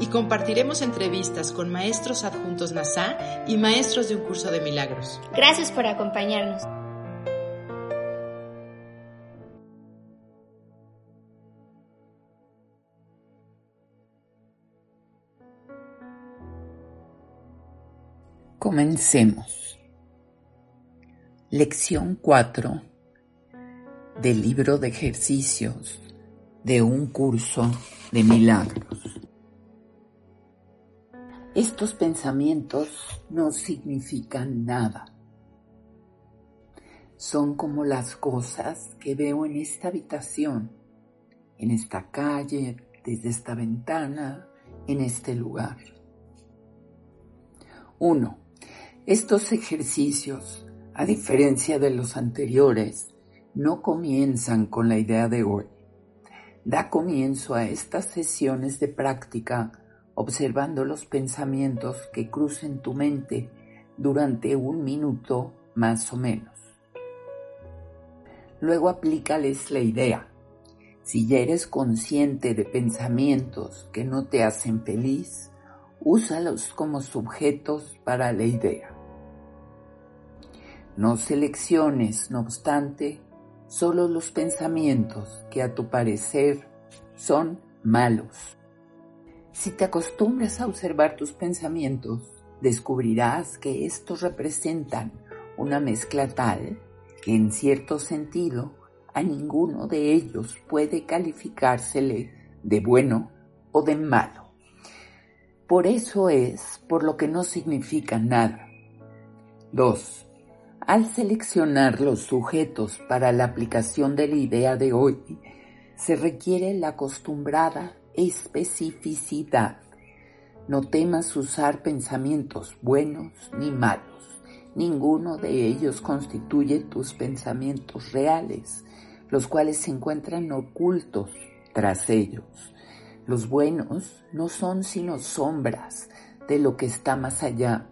y compartiremos entrevistas con maestros adjuntos NASA y maestros de un curso de milagros. Gracias por acompañarnos. Comencemos. Lección 4 del libro de ejercicios de un curso de milagros. Estos pensamientos no significan nada. Son como las cosas que veo en esta habitación, en esta calle, desde esta ventana, en este lugar. 1. Estos ejercicios, a diferencia de los anteriores, no comienzan con la idea de hoy. Da comienzo a estas sesiones de práctica observando los pensamientos que crucen tu mente durante un minuto más o menos. Luego aplícales la idea. Si ya eres consciente de pensamientos que no te hacen feliz, úsalos como sujetos para la idea. No selecciones, no obstante, solo los pensamientos que a tu parecer son malos. Si te acostumbras a observar tus pensamientos, descubrirás que estos representan una mezcla tal que en cierto sentido a ninguno de ellos puede calificársele de bueno o de malo. Por eso es por lo que no significa nada. 2. Al seleccionar los sujetos para la aplicación de la idea de hoy, se requiere la acostumbrada especificidad. No temas usar pensamientos buenos ni malos. Ninguno de ellos constituye tus pensamientos reales, los cuales se encuentran ocultos tras ellos. Los buenos no son sino sombras de lo que está más allá,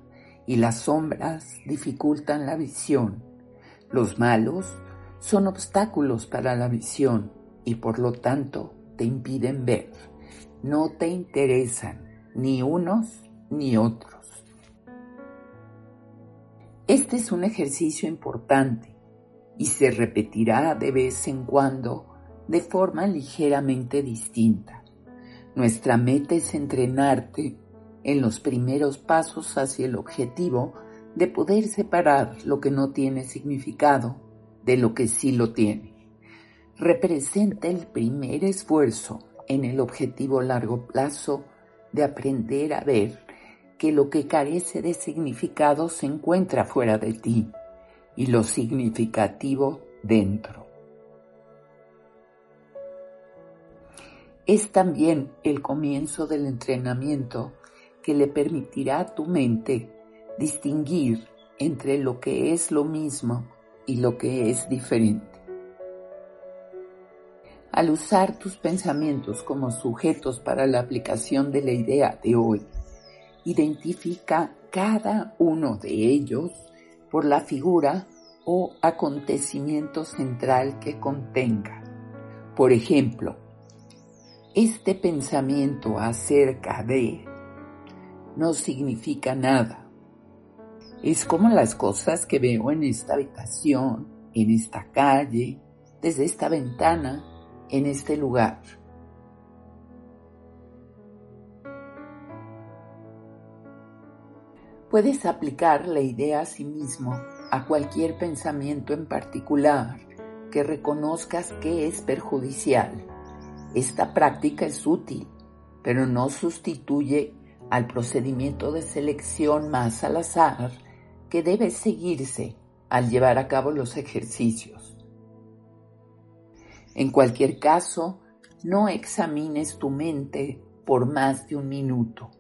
y las sombras dificultan la visión. Los malos son obstáculos para la visión y por lo tanto te impiden ver no te interesan ni unos ni otros. Este es un ejercicio importante y se repetirá de vez en cuando de forma ligeramente distinta. Nuestra meta es entrenarte en los primeros pasos hacia el objetivo de poder separar lo que no tiene significado de lo que sí lo tiene. Representa el primer esfuerzo en el objetivo largo plazo de aprender a ver que lo que carece de significado se encuentra fuera de ti y lo significativo dentro. Es también el comienzo del entrenamiento que le permitirá a tu mente distinguir entre lo que es lo mismo y lo que es diferente. Al usar tus pensamientos como sujetos para la aplicación de la idea de hoy, identifica cada uno de ellos por la figura o acontecimiento central que contenga. Por ejemplo, este pensamiento acerca de no significa nada. Es como las cosas que veo en esta habitación, en esta calle, desde esta ventana en este lugar. Puedes aplicar la idea a sí mismo a cualquier pensamiento en particular que reconozcas que es perjudicial. Esta práctica es útil, pero no sustituye al procedimiento de selección más al azar que debe seguirse al llevar a cabo los ejercicios. En cualquier caso, no examines tu mente por más de un minuto.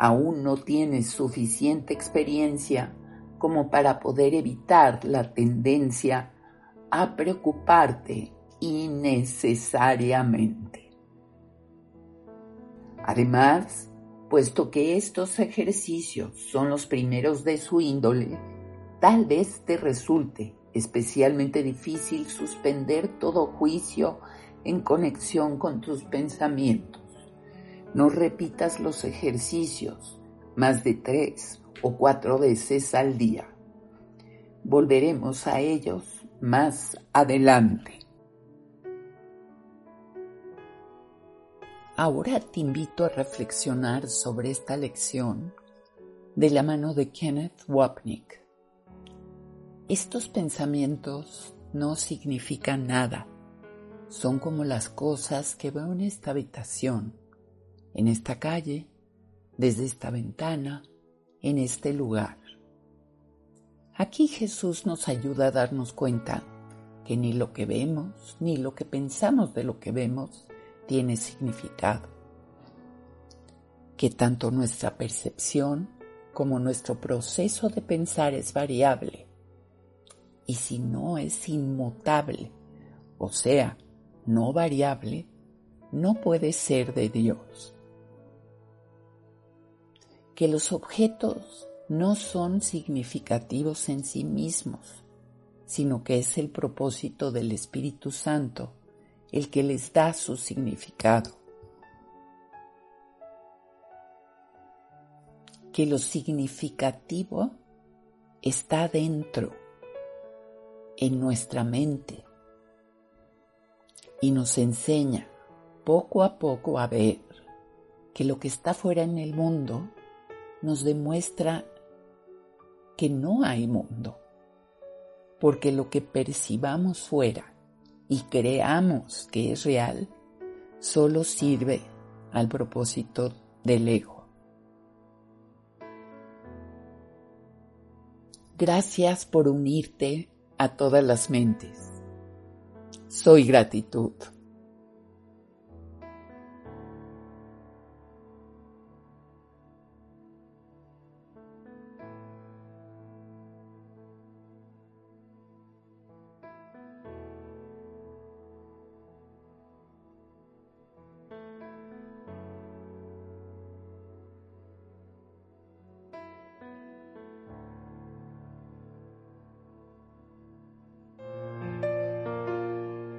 aún no tienes suficiente experiencia como para poder evitar la tendencia a preocuparte innecesariamente. Además, puesto que estos ejercicios son los primeros de su índole, tal vez te resulte especialmente difícil suspender todo juicio en conexión con tus pensamientos. No repitas los ejercicios más de tres o cuatro veces al día. Volveremos a ellos más adelante. Ahora te invito a reflexionar sobre esta lección de la mano de Kenneth Wapnick. Estos pensamientos no significan nada. Son como las cosas que veo en esta habitación, en esta calle, desde esta ventana, en este lugar. Aquí Jesús nos ayuda a darnos cuenta que ni lo que vemos ni lo que pensamos de lo que vemos tiene significado. Que tanto nuestra percepción como nuestro proceso de pensar es variable. Y si no es inmutable, o sea, no variable, no puede ser de Dios. Que los objetos no son significativos en sí mismos, sino que es el propósito del Espíritu Santo el que les da su significado. Que lo significativo está dentro, en nuestra mente, y nos enseña poco a poco a ver que lo que está fuera en el mundo nos demuestra que no hay mundo, porque lo que percibamos fuera y creamos que es real, solo sirve al propósito del ego. Gracias por unirte a todas las mentes. Soy gratitud.